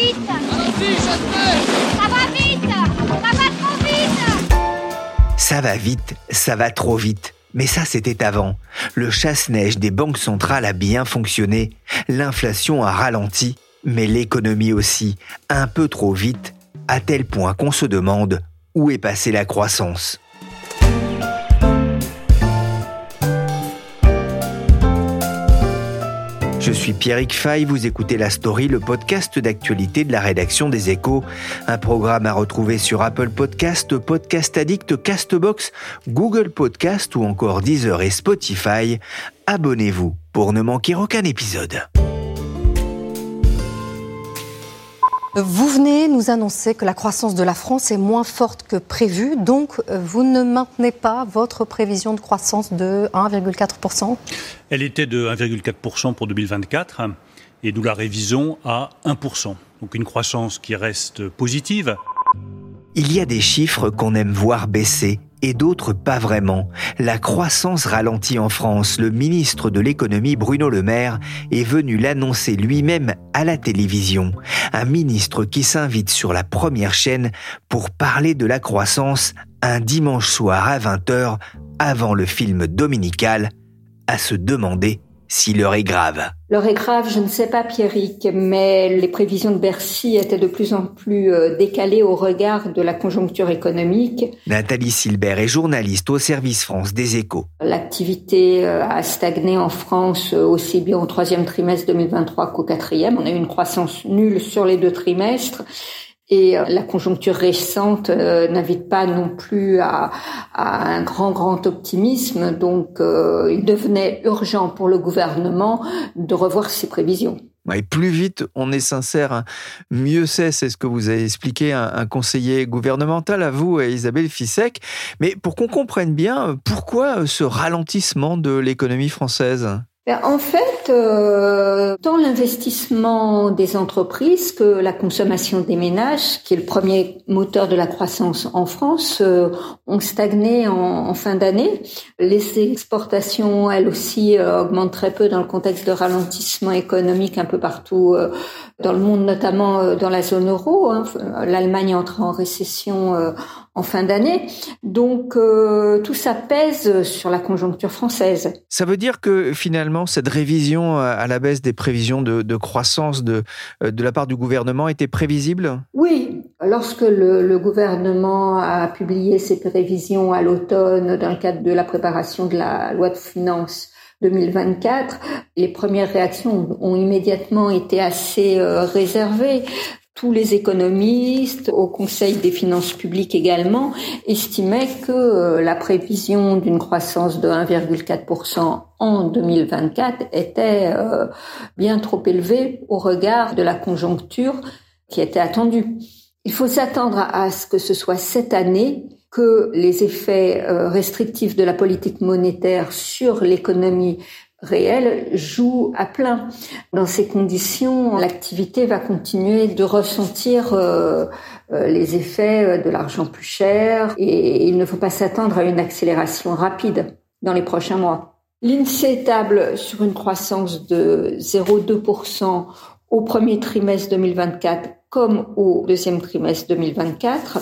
Ça va vite Ça va trop vite Ça va vite, ça va trop vite. Mais ça, c'était avant. Le chasse-neige des banques centrales a bien fonctionné. L'inflation a ralenti, mais l'économie aussi, un peu trop vite, à tel point qu'on se demande où est passée la croissance. Je suis Pierrick Fay, vous écoutez La Story, le podcast d'actualité de la rédaction des Échos. Un programme à retrouver sur Apple Podcast, Podcast Addict, Castbox, Google Podcast ou encore Deezer et Spotify. Abonnez-vous pour ne manquer aucun épisode. Vous venez nous annoncer que la croissance de la France est moins forte que prévu, donc euh, vous ne maintenez pas votre prévision de croissance de 1,4% Elle était de 1,4% pour 2024 et nous la révisons à 1%. Donc une croissance qui reste positive. Il y a des chiffres qu'on aime voir baisser et d'autres pas vraiment. La croissance ralentit en France. Le ministre de l'économie Bruno Le Maire est venu l'annoncer lui-même à la télévision. Un ministre qui s'invite sur la première chaîne pour parler de la croissance un dimanche soir à 20h avant le film dominical à se demander si l'heure est grave. L'heure est grave, je ne sais pas Pierrick, mais les prévisions de Bercy étaient de plus en plus euh, décalées au regard de la conjoncture économique. Nathalie Silbert est journaliste au service France des échos. L'activité euh, a stagné en France euh, aussi bien au troisième trimestre 2023 qu'au quatrième. On a eu une croissance nulle sur les deux trimestres. Et euh, la conjoncture récente euh, n'invite pas non plus à, un grand, grand optimisme. Donc, euh, il devenait urgent pour le gouvernement de revoir ses prévisions. Et plus vite on est sincère, hein, mieux c'est. C'est ce que vous avez expliqué un, un conseiller gouvernemental à vous, Isabelle Fissek. Mais pour qu'on comprenne bien, pourquoi ce ralentissement de l'économie française? En fait, euh, tant l'investissement des entreprises que la consommation des ménages, qui est le premier moteur de la croissance en France, euh, ont stagné en, fin d'année. Les exportations, elles aussi, euh, augmentent très peu dans le contexte de ralentissement économique un peu partout dans le monde, notamment dans la zone euro. Hein. L'Allemagne entre en récession en fin d'année. Donc euh, tout ça pèse sur la conjoncture française. Ça veut dire que finalement cette révision à la baisse des prévisions de, croissance de, euh, de la part du gouvernement était prévisible? Oui, lorsque le, le, gouvernement a publié ses prévisions à l'automne dans le cadre de la préparation de la loi de finances 2024, les premières réactions ont immédiatement été assez euh, réservées tous les économistes, au Conseil des finances publiques également, estimaient que euh, la prévision d'une croissance de 1,4% en 2024 était euh, bien trop élevée au regard de la conjoncture qui était attendue. Il faut s'attendre à ce que ce soit cette année que les effets euh, restrictifs de la politique monétaire sur l'économie réel joue à plein. Dans ces conditions, l'activité va continuer de ressentir euh, euh, les effets euh, de l'argent plus cher et il ne faut pas s'attendre à une accélération rapide dans les prochains mois. L'INSEE table sur une croissance de 0,2% au premier trimestre 2024 comme au deuxième trimestre 2024,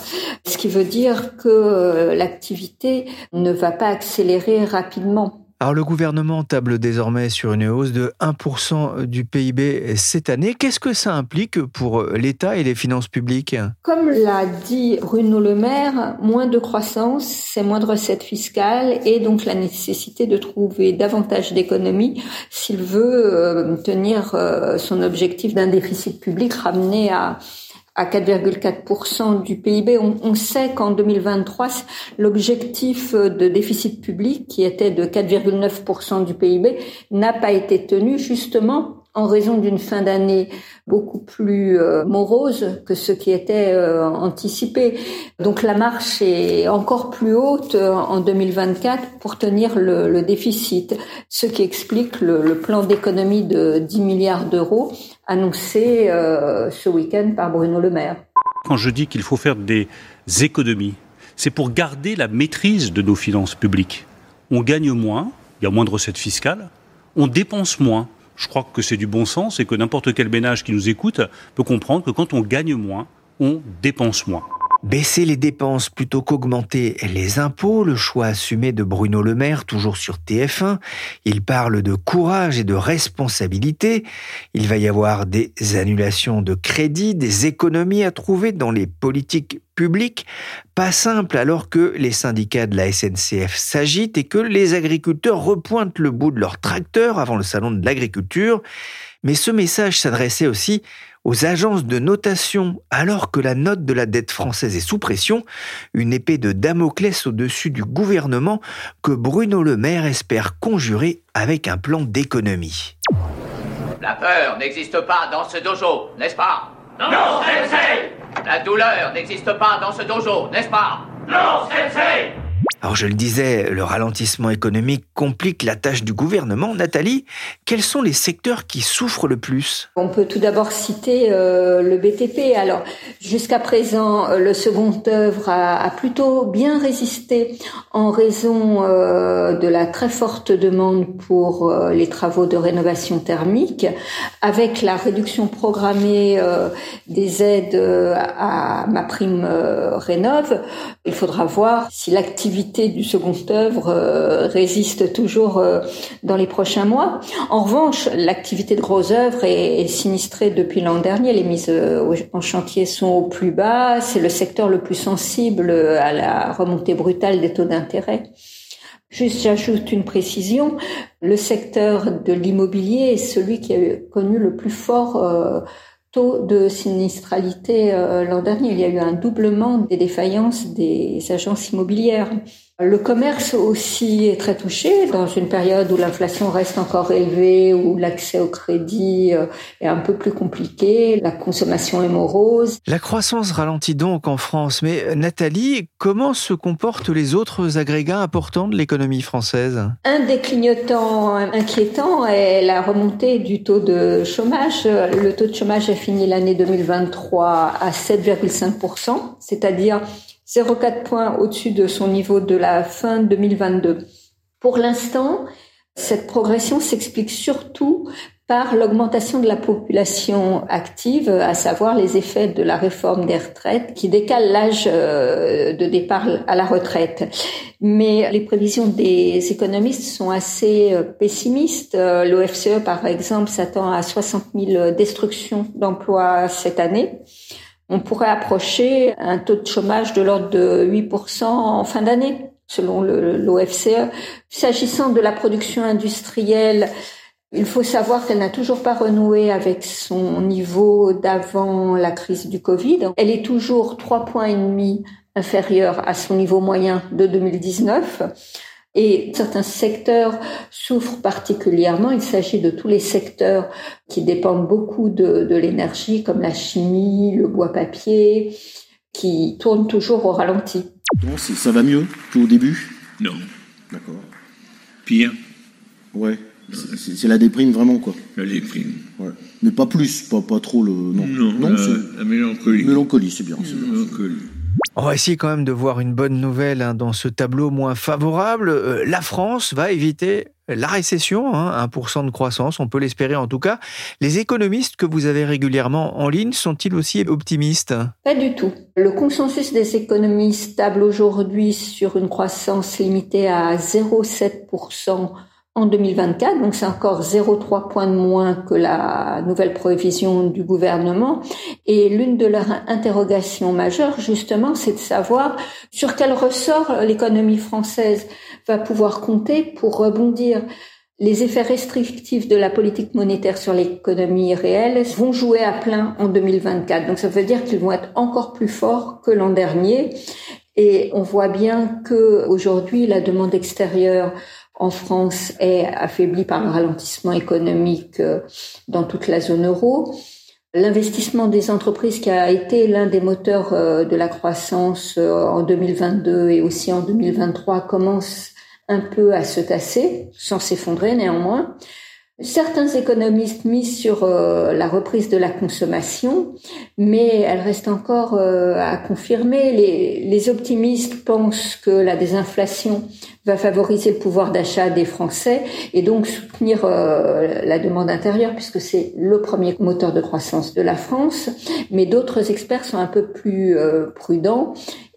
ce qui veut dire que l'activité ne va pas accélérer rapidement. Alors le gouvernement table désormais sur une hausse de 1% du PIB cette année. Qu'est-ce que ça implique pour l'État et les finances publiques? Comme l'a dit Bruno Le Maire, moins de croissance, c'est moins de recettes fiscales et donc la nécessité de trouver davantage d'économies s'il veut euh, tenir euh, son objectif d'un déficit public ramené à à 4,4% du PIB. On, sait qu'en 2023, l'objectif de déficit public, qui était de 4,9% du PIB, n'a pas été tenu justement en raison d'une fin d'année beaucoup plus euh, morose que ce qui était euh, anticipé. Donc la marche est encore plus haute euh, en 2024 pour tenir le, déficit, ce qui explique le, plan d'économie de 10 milliards d'euros annoncé ce week-end par Bruno Le Maire. Quand je dis qu'il faut faire des économies, c'est pour garder la maîtrise de nos finances publiques. On gagne moins, il y a moins de recettes fiscales, on dépense moins je crois que c'est du bon sens et que n'importe quel ménage qui nous écoute peut comprendre que quand on gagne moins, on dépense moins. Baisser les dépenses plutôt qu'augmenter les impôts, le choix assumé de Bruno Le Maire, toujours sur TF1. Il parle de courage et de responsabilité. Il va y avoir des annulations de crédits, des économies à trouver dans les politiques publiques. Pas simple alors que les syndicats de la SNCF s'agitent et que les agriculteurs repointent le bout de leur tracteur avant le salon de l'agriculture. Mais ce message s'adressait aussi aux agences de notation alors que la note de la dette française est sous pression, une épée de Damoclès au-dessus du gouvernement que Bruno Le Maire espère conjurer avec un plan d'économie. La peur n'existe pas dans ce dojo, n'est-ce pas? Non, sensei! La douleur n'existe pas dans ce dojo, n'est-ce pas? Non, sensei alors je le disais, le ralentissement économique complique la tâche du gouvernement. Nathalie, quels sont les secteurs qui souffrent le plus? On peut tout d'abord citer euh, le BTP. Alors jusqu'à présent, euh, le second œuvre a, plutôt bien résisté en raison euh, de la très forte demande pour les travaux de rénovation thermique, avec la réduction programmée des aides à ma prime rénove. Il faudra voir si l'activité du second œuvre euh, résiste toujours euh, dans les prochains mois. En revanche, l'activité de gros œuvres est, sinistrée depuis l'an dernier. Les mises euh, en chantier sont au plus bas. C'est le secteur le plus sensible à la remontée brutale des taux d'intérêt. Juste, j'ajoute une précision. Le secteur de l'immobilier est celui qui a connu le plus fort taux de sinistralité l'an dernier. Il y a eu un doublement des défaillances des agences immobilières. Le commerce aussi est très touché dans une période où l'inflation reste encore élevée, où l'accès au crédit euh, est un peu plus compliqué, la consommation est morose. La croissance ralentit donc en France, mais Nathalie, comment se comportent les autres agrégats importants de l'économie française? Un des clignotants inquiétants est la remontée du taux de chômage. Le taux de chômage a fini l'année 2023 à 7,5%, c'est-à-dire 0,4 points au-dessus de son niveau de la fin 2022. Pour l'instant, cette progression s'explique surtout par l'augmentation de la population active, à savoir les effets de la réforme des retraites qui décale l'âge euh, de départ à la retraite. Mais les prévisions des économistes sont assez euh, pessimistes. Euh, L'OFCE, par exemple, s'attend à 60 000 destructions d'emplois cette année on pourrait approcher un taux de chômage de l'ordre de 8% en fin d'année, selon l'OFCE. S'agissant de la production industrielle, il faut savoir qu'elle n'a toujours pas renoué avec son niveau d'avant la crise du Covid. Elle est toujours trois points et demi inférieure à son niveau moyen de 2019. Et certains secteurs souffrent particulièrement. Il s'agit de tous les secteurs qui dépendent beaucoup de, de l'énergie, comme la chimie, le bois-papier, qui tournent toujours au ralenti. ça va mieux qu'au début? Non. D'accord. Pire Ouais. C'est la déprime vraiment, quoi. La déprime. Ouais. Mais pas plus, pas, pas trop le. Non, non, la, la mélancolie. Mélancolie, c'est bien. Mélancolie. On va essayer quand même de voir une bonne nouvelle hein, dans ce tableau moins favorable. Euh, la France va éviter la récession, 1% hein, de croissance, on peut l'espérer en tout cas. Les économistes que vous avez régulièrement en ligne sont-ils aussi optimistes? Pas du tout. Le consensus des économistes table aujourd'hui sur une croissance limitée à 0,7% en 2024, donc c'est encore 0,3 points de moins que la nouvelle prévision du gouvernement. Et l'une de leurs interrogations majeures, justement, c'est de savoir sur quel ressort l'économie française va pouvoir compter pour rebondir. les effets restrictifs de la politique monétaire sur l'économie réelle vont jouer à plein en 2024. Donc ça veut dire qu'ils vont être encore plus forts que l'an dernier. Et on voit bien que aujourd'hui la demande extérieure en France est affaiblie par le ralentissement économique euh, dans toute la zone euro. L'investissement des entreprises qui a été l'un des moteurs euh, de la croissance euh, en 2022 et aussi en 2023 commence un peu à se tasser, sans s'effondrer néanmoins. Certains économistes misent sur euh, la reprise de la consommation, mais elle reste encore euh, à confirmer. Les, optimistes pensent que la désinflation va favoriser le pouvoir d'achat des Français et donc soutenir euh, la demande intérieure, puisque c'est le premier moteur de croissance de la France. Mais d'autres experts sont un peu plus prudents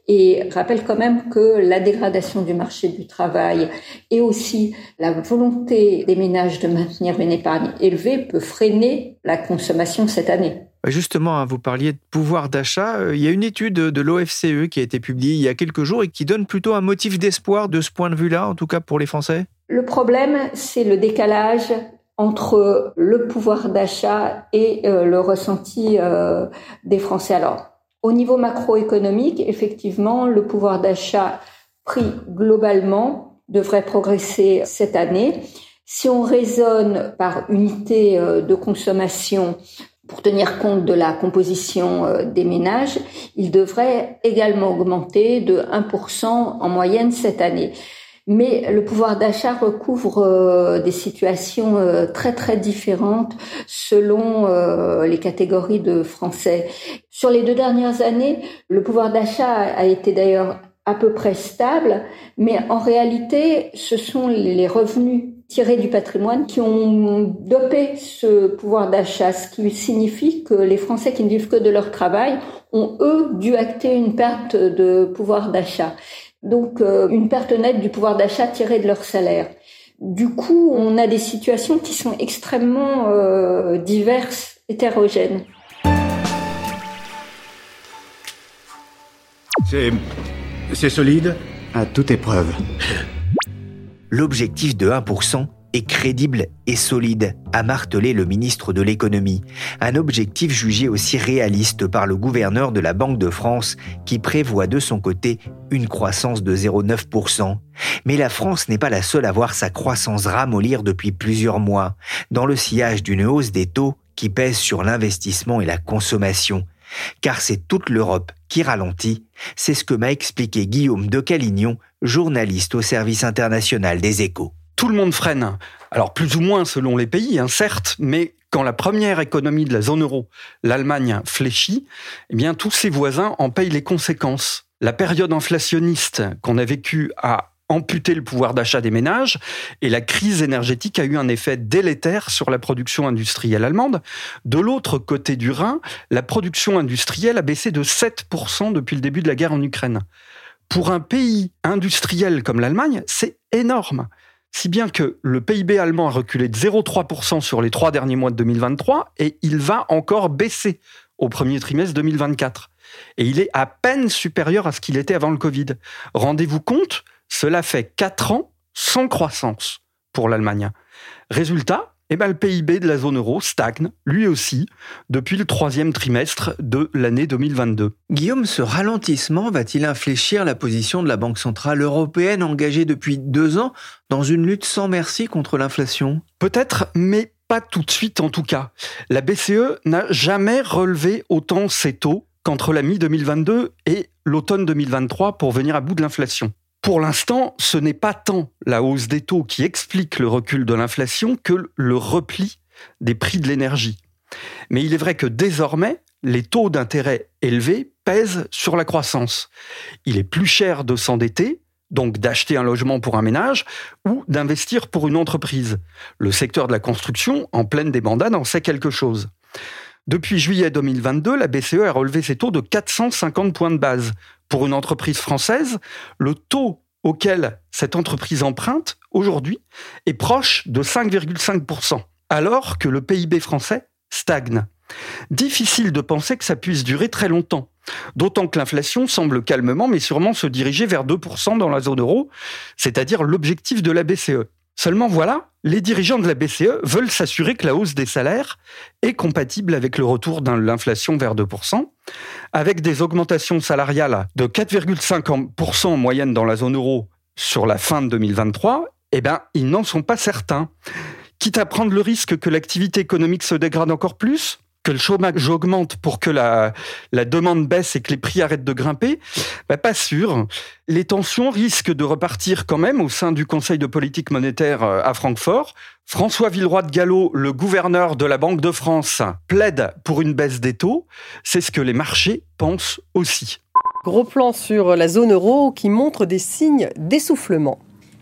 et rappelle quand même que la dégradation du marché du travail et aussi la volonté des ménages de maintenir une épargne élevée peut freiner la consommation cette année. Justement, hein, vous parliez de pouvoir d'achat. Euh, il y a une étude de l'OFCE qui a été publiée il y a quelques jours et qui donne plutôt un motif d'espoir de ce point de vue-là, en tout cas pour les Français. Le problème, c'est le décalage entre le pouvoir d'achat et euh, le ressenti euh, des Français. Alors, au niveau macroéconomique, effectivement, le pouvoir d'achat pris globalement devrait progresser cette année. Si on raisonne par unité euh, de consommation pour tenir compte de la composition euh, des ménages, il devrait également augmenter de 1% en moyenne cette année mais le pouvoir d'achat recouvre euh, des situations euh, très très différentes selon euh, les catégories de Français. Sur les deux dernières années, le pouvoir d'achat a été d'ailleurs à peu près stable, mais en réalité, ce sont les revenus tirés du patrimoine qui ont dopé ce pouvoir d'achat, ce qui signifie que les Français qui ne vivent que de leur travail ont, eux, dû acter une perte de pouvoir d'achat donc euh, une perte nette du pouvoir d'achat tiré de leur salaire. Du coup, on a des situations qui sont extrêmement euh, diverses, hétérogènes. C'est. C'est solide? À toute épreuve. L'objectif de 1%, est crédible et solide, a martelé le ministre de l'économie, un objectif jugé aussi réaliste par le gouverneur de la Banque de France qui prévoit de son côté une croissance de 0,9%. Mais la France n'est pas la seule à voir sa croissance ramollir depuis plusieurs mois, dans le sillage d'une hausse des taux qui pèse sur l'investissement et la consommation. Car c'est toute l'Europe qui ralentit, c'est ce que m'a expliqué Guillaume de Calignon, journaliste au service international des échos tout le monde freine. Alors plus ou moins selon les pays, hein, certes, mais quand la première économie de la zone euro, l'Allemagne, fléchit, eh bien tous ses voisins en payent les conséquences. La période inflationniste qu'on a vécue a amputé le pouvoir d'achat des ménages et la crise énergétique a eu un effet délétère sur la production industrielle allemande. De l'autre côté du Rhin, la production industrielle a baissé de 7% depuis le début de la guerre en Ukraine. Pour un pays industriel comme l'Allemagne, c'est énorme si bien que le PIB allemand a reculé de 0,3% sur les trois derniers mois de 2023 et il va encore baisser au premier trimestre 2024. Et il est à peine supérieur à ce qu'il était avant le Covid. Rendez-vous compte, cela fait 4 ans sans croissance pour l'Allemagne. Résultat, eh ben, le PIB de la zone euro stagne, lui aussi, depuis le troisième trimestre de l'année 2022. Guillaume, ce ralentissement va-t-il infléchir la position de la Banque Centrale Européenne engagée depuis deux ans dans une lutte sans merci contre l'inflation? Peut-être, mais pas tout de suite en tout cas. La BCE n'a jamais relevé autant ses taux qu'entre la mi-2022 et l'automne 2023 pour venir à bout de l'inflation. Pour l'instant, ce n'est pas tant la hausse des taux qui explique le recul de l'inflation que le repli des prix de l'énergie. Mais il est vrai que désormais, les taux d'intérêt élevés pèsent sur la croissance. Il est plus cher de s'endetter, donc d'acheter un logement pour un ménage, ou d'investir pour une entreprise. Le secteur de la construction, en pleine débandade, en sait quelque chose. Depuis juillet 2022, la BCE a relevé ses taux de 450 points de base, pour une entreprise française, le taux auquel cette entreprise emprunte aujourd'hui est proche de 5,5%, alors que le PIB français stagne. Difficile de penser que ça puisse durer très longtemps, d'autant que l'inflation semble calmement mais sûrement se diriger vers 2% dans la zone euro, c'est-à-dire l'objectif de la BCE. Seulement voilà, les dirigeants de la BCE veulent s'assurer que la hausse des salaires est compatible avec le retour de l'inflation vers 2%, avec des augmentations salariales de 4,5% en moyenne dans la zone euro sur la fin de 2023, eh bien, ils n'en sont pas certains. Quitte à prendre le risque que l'activité économique se dégrade encore plus, que le chômage augmente pour que la, demande baisse et que les prix arrêtent de grimper bah, Pas sûr. Les tensions risquent de repartir quand même au sein du Conseil de politique monétaire euh, à Francfort. François Villeroy de Gallo, le gouverneur de la Banque de France, plaide pour une baisse des taux. C'est ce que les marchés pensent aussi. Gros plan sur la zone euro qui montre des signes d'essoufflement.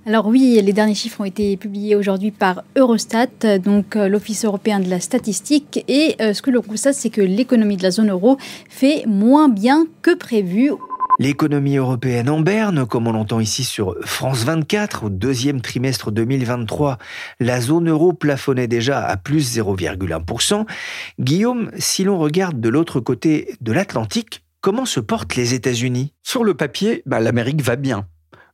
Alors oui, les derniers chiffres ont été publiés aujourd'hui par Eurostat, donc euh, l'Office européen de la statistique. Et euh, ce que l'on constate, c'est que l'économie de la zone euro fait moins bien que prévu. L'économie européenne en berne, comme on l'entend ici sur France 24, au deuxième trimestre 2023, la zone euro plafonnait déjà à plus 0,1%. Guillaume, si l'on regarde de l'autre côté de l'Atlantique, comment se portent les États-Unis? Sur le papier, bah, l'Amérique va bien.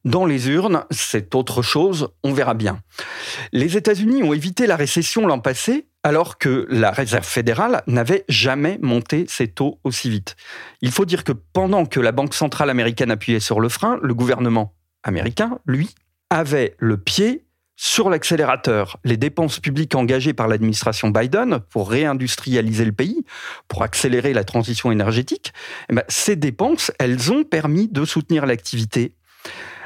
Dans les urnes, c'est autre chose, on verra bien. Les États-Unis ont évité la récession l'an passé, alors que la Réserve fédérale n'avait jamais monté ses taux aussi vite. Il faut dire que pendant que la Banque centrale américaine appuyait sur le frein, le gouvernement américain, lui, avait le pied sur l'accélérateur. Les dépenses publiques engagées par l'administration Biden pour réindustrialiser le pays, pour accélérer la transition énergétique, eh ben, ces dépenses, elles ont permis de soutenir l'activité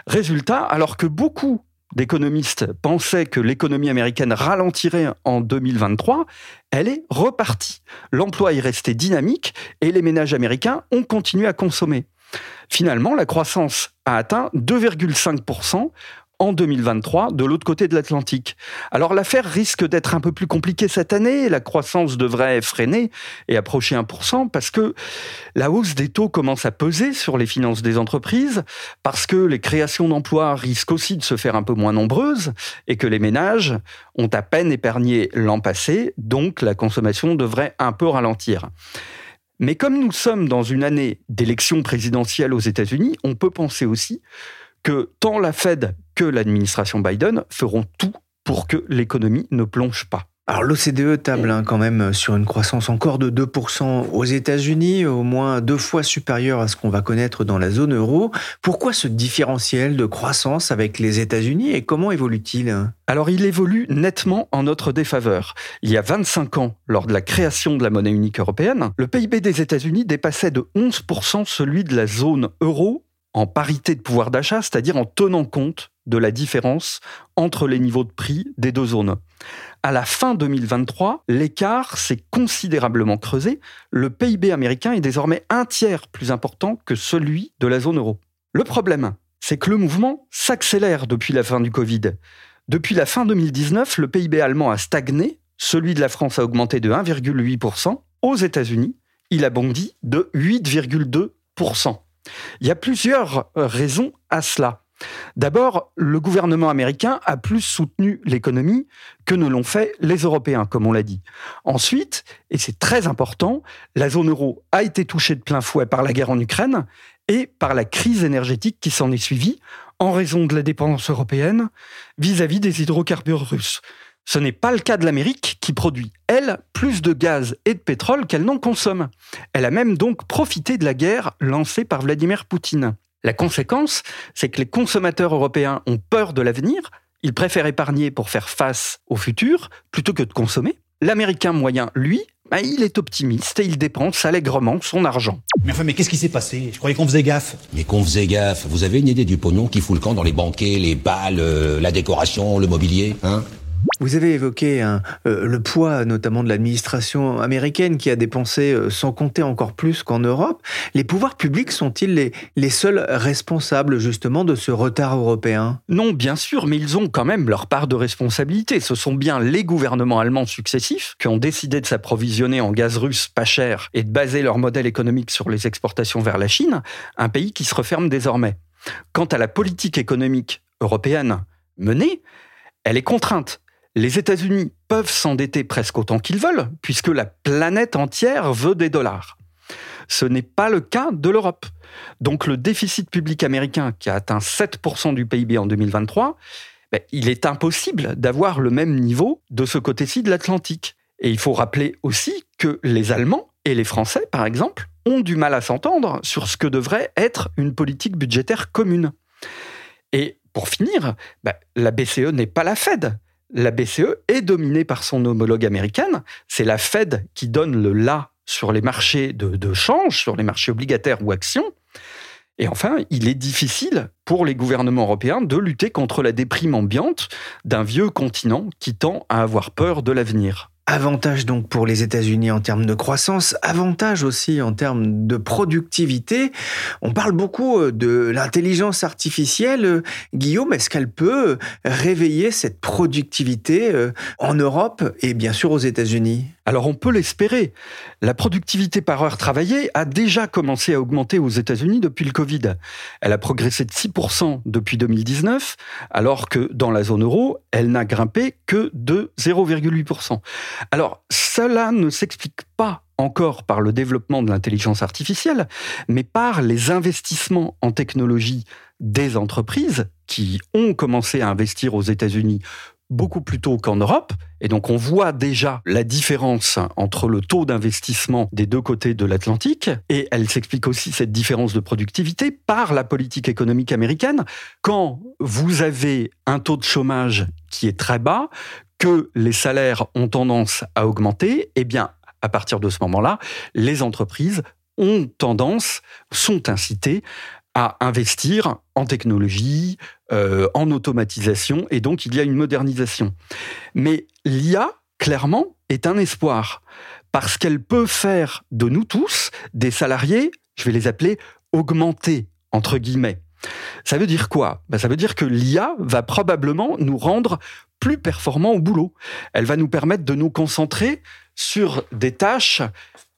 Résultat, alors que beaucoup d'économistes pensaient que l'économie américaine ralentirait en 2023, elle est repartie. L'emploi est resté dynamique et les ménages américains ont continué à consommer. Finalement, la croissance a atteint 2,5% en 2023 de l'autre côté de l'Atlantique. Alors l'affaire risque d'être un peu plus compliquée cette année, la croissance devrait freiner et approcher 1% parce que la hausse des taux commence à peser sur les finances des entreprises, parce que les créations d'emplois risquent aussi de se faire un peu moins nombreuses et que les ménages ont à peine épargné l'an passé, donc la consommation devrait un peu ralentir. Mais comme nous sommes dans une année d'élection présidentielle aux États-Unis, on peut penser aussi que tant la Fed que l'administration Biden feront tout pour que l'économie ne plonge pas. Alors l'OCDE table hein, quand même sur une croissance encore de 2% aux États-Unis, au moins deux fois supérieure à ce qu'on va connaître dans la zone euro. Pourquoi ce différentiel de croissance avec les États-Unis et comment évolue-t-il? Alors il évolue nettement en notre défaveur. Il y a 25 ans, lors de la création de la monnaie unique européenne, le PIB des États-Unis dépassait de 11% celui de la zone euro en parité de pouvoir d'achat, c'est-à-dire en tenant compte de la différence entre les niveaux de prix des deux zones. À la fin 2023, l'écart s'est considérablement creusé. Le PIB américain est désormais un tiers plus important que celui de la zone euro. Le problème, c'est que le mouvement s'accélère depuis la fin du Covid. Depuis la fin 2019, le PIB allemand a stagné, celui de la France a augmenté de 1,8%. Aux États-Unis, il a bondi de 8,2%. Il y a plusieurs euh, raisons à cela. D'abord, le gouvernement américain a plus soutenu l'économie que ne l'ont fait les Européens, comme on l'a dit. Ensuite, et c'est très important, la zone euro a été touchée de plein fouet par la guerre en Ukraine et par la crise énergétique qui s'en est suivie en raison de la dépendance européenne vis-à-vis des hydrocarbures russes. Ce n'est pas le cas de l'Amérique qui produit, elle, plus de gaz et de pétrole qu'elle n'en consomme. Elle a même donc profité de la guerre lancée par Vladimir Poutine. La conséquence, c'est que les consommateurs européens ont peur de l'avenir, ils préfèrent épargner pour faire face au futur plutôt que de consommer. L'Américain moyen, lui, bah, il est optimiste et il dépense allègrement son argent. Mais enfin, mais qu'est-ce qui s'est passé? Je croyais qu'on faisait gaffe. Mais qu'on faisait gaffe. Vous avez une idée du pognon qui fout le camp dans les banquets, les balles, euh, la décoration, le mobilier, hein? Vous avez évoqué hein, euh, le poids notamment de l'administration américaine qui a dépensé euh, sans compter encore plus qu'en Europe. Les pouvoirs publics sont-ils les, les, seuls responsables justement de ce retard européen? Non, bien sûr, mais ils ont quand même leur part de responsabilité. Ce sont bien les gouvernements allemands successifs qui ont décidé de s'approvisionner en gaz russe pas cher et de baser leur modèle économique sur les exportations vers la Chine, un pays qui se referme désormais. Quant à la politique économique européenne menée, elle est contrainte les États-Unis peuvent s'endetter presque autant qu'ils veulent, puisque la planète entière veut des dollars. Ce n'est pas le cas de l'Europe. Donc le déficit public américain, qui a atteint 7% du PIB en 2023, ben, il est impossible d'avoir le même niveau de ce côté-ci de l'Atlantique. Et il faut rappeler aussi que les Allemands et les Français, par exemple, ont du mal à s'entendre sur ce que devrait être une politique budgétaire commune. Et pour finir, ben, la BCE n'est pas la Fed. La BCE est dominée par son homologue américaine. C'est la Fed qui donne le là sur les marchés de, de change, sur les marchés obligataires ou actions. Et enfin, il est difficile pour les gouvernements européens de lutter contre la déprime ambiante d'un vieux continent qui tend à avoir peur de l'avenir. Avantage donc pour les États-Unis en termes de croissance, avantage aussi en termes de productivité. On parle beaucoup euh, de l'intelligence artificielle. Guillaume, est-ce qu'elle peut réveiller cette productivité euh, en Europe et bien sûr aux États-Unis? Alors on peut l'espérer. La productivité par heure travaillée a déjà commencé à augmenter aux États-Unis depuis le Covid. Elle a progressé de 6% depuis 2019, alors que dans la zone euro, elle n'a grimpé que de 0,8%. Alors cela ne s'explique pas encore par le développement de l'intelligence artificielle, mais par les investissements en technologie des entreprises qui ont commencé à investir aux États-Unis beaucoup plus tôt qu'en Europe. Et donc on voit déjà la différence entre le taux d'investissement des deux côtés de l'Atlantique. Et elle s'explique aussi cette différence de productivité par la politique économique américaine. Quand vous avez un taux de chômage qui est très bas, que les salaires ont tendance à augmenter, eh bien, à partir de ce moment-là, les entreprises ont tendance, sont incitées à investir en technologie, euh, en automatisation, et donc il y a une modernisation. Mais l'IA, clairement, est un espoir, parce qu'elle peut faire de nous tous des salariés, je vais les appeler augmentés, entre guillemets. Ça veut dire quoi? Ben, Ça veut dire que l'IA va probablement nous rendre plus performants au boulot. Elle va nous permettre de nous concentrer sur des tâches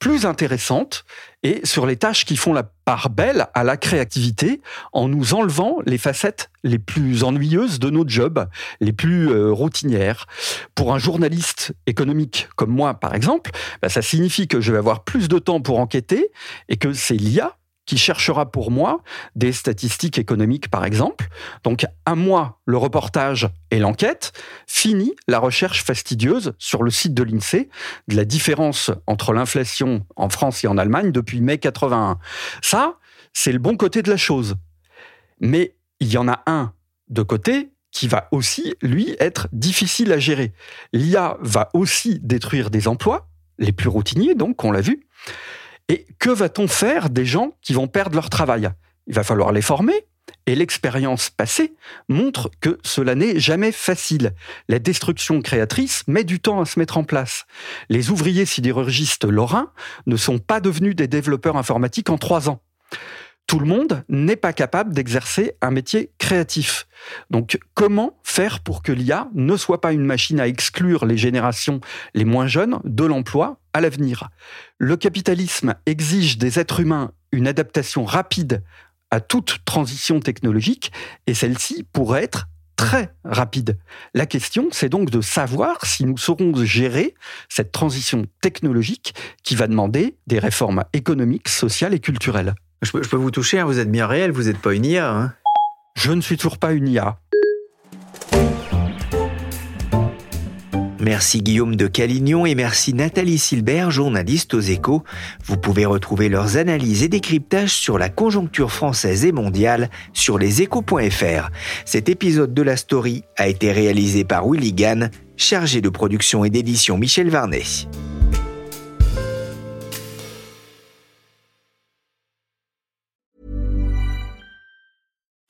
plus intéressantes et sur les tâches qui font la part belle à la créativité en nous enlevant les facettes les plus ennuyeuses de nos jobs, les plus euh, routinières. Pour un journaliste économique comme moi, par exemple, bah, ça signifie que je vais avoir plus de temps pour enquêter et que c'est l'IA qui cherchera pour moi des statistiques économiques, par exemple. Donc, à moi, le reportage et l'enquête. Fini la recherche fastidieuse sur le site de l'INSEE de la différence entre l'inflation en France et en Allemagne depuis mai 81. Ça, c'est le bon côté de la chose. Mais il y en a un de côté qui va aussi, lui, être difficile à gérer. L'IA va aussi détruire des emplois, les plus routiniers, donc, on l'a vu. Et que va-t-on faire des gens qui vont perdre leur travail? Il va falloir les former. Et l'expérience passée montre que cela n'est jamais facile. La destruction créatrice met du temps à se mettre en place. Les ouvriers sidérurgistes lorrains ne sont pas devenus des développeurs informatiques en trois ans tout le monde n'est pas capable d'exercer un métier créatif. Donc comment faire pour que l'IA ne soit pas une machine à exclure les générations les moins jeunes de l'emploi à l'avenir? Le capitalisme exige des êtres humains une adaptation rapide à toute transition technologique et celle-ci pourrait être très rapide. La question, c'est donc de savoir si nous saurons gérer cette transition technologique qui va demander des réformes économiques, sociales et culturelles. Je peux, vous toucher, hein, vous êtes bien réel, vous n'êtes pas une IA. Hein. je ne suis toujours pas une IA. Merci Guillaume de Calignon et merci Nathalie Silbert, journaliste aux échos. Vous pouvez retrouver leurs analyses et décryptages sur la conjoncture française et mondiale sur leséchos.fr. Cet épisode de la story a été réalisé par Willy Gann, chargé de production et d'édition Michel Varnet.